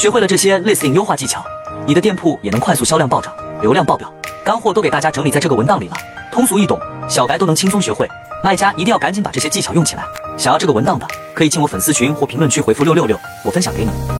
学会了这些 listing 优化技巧，你的店铺也能快速销量暴涨，流量爆表。干货都给大家整理在这个文档里了，通俗易懂，小白都能轻松学会。卖家一定要赶紧把这些技巧用起来。想要这个文档的，可以进我粉丝群或评论区回复六六六，我分享给你。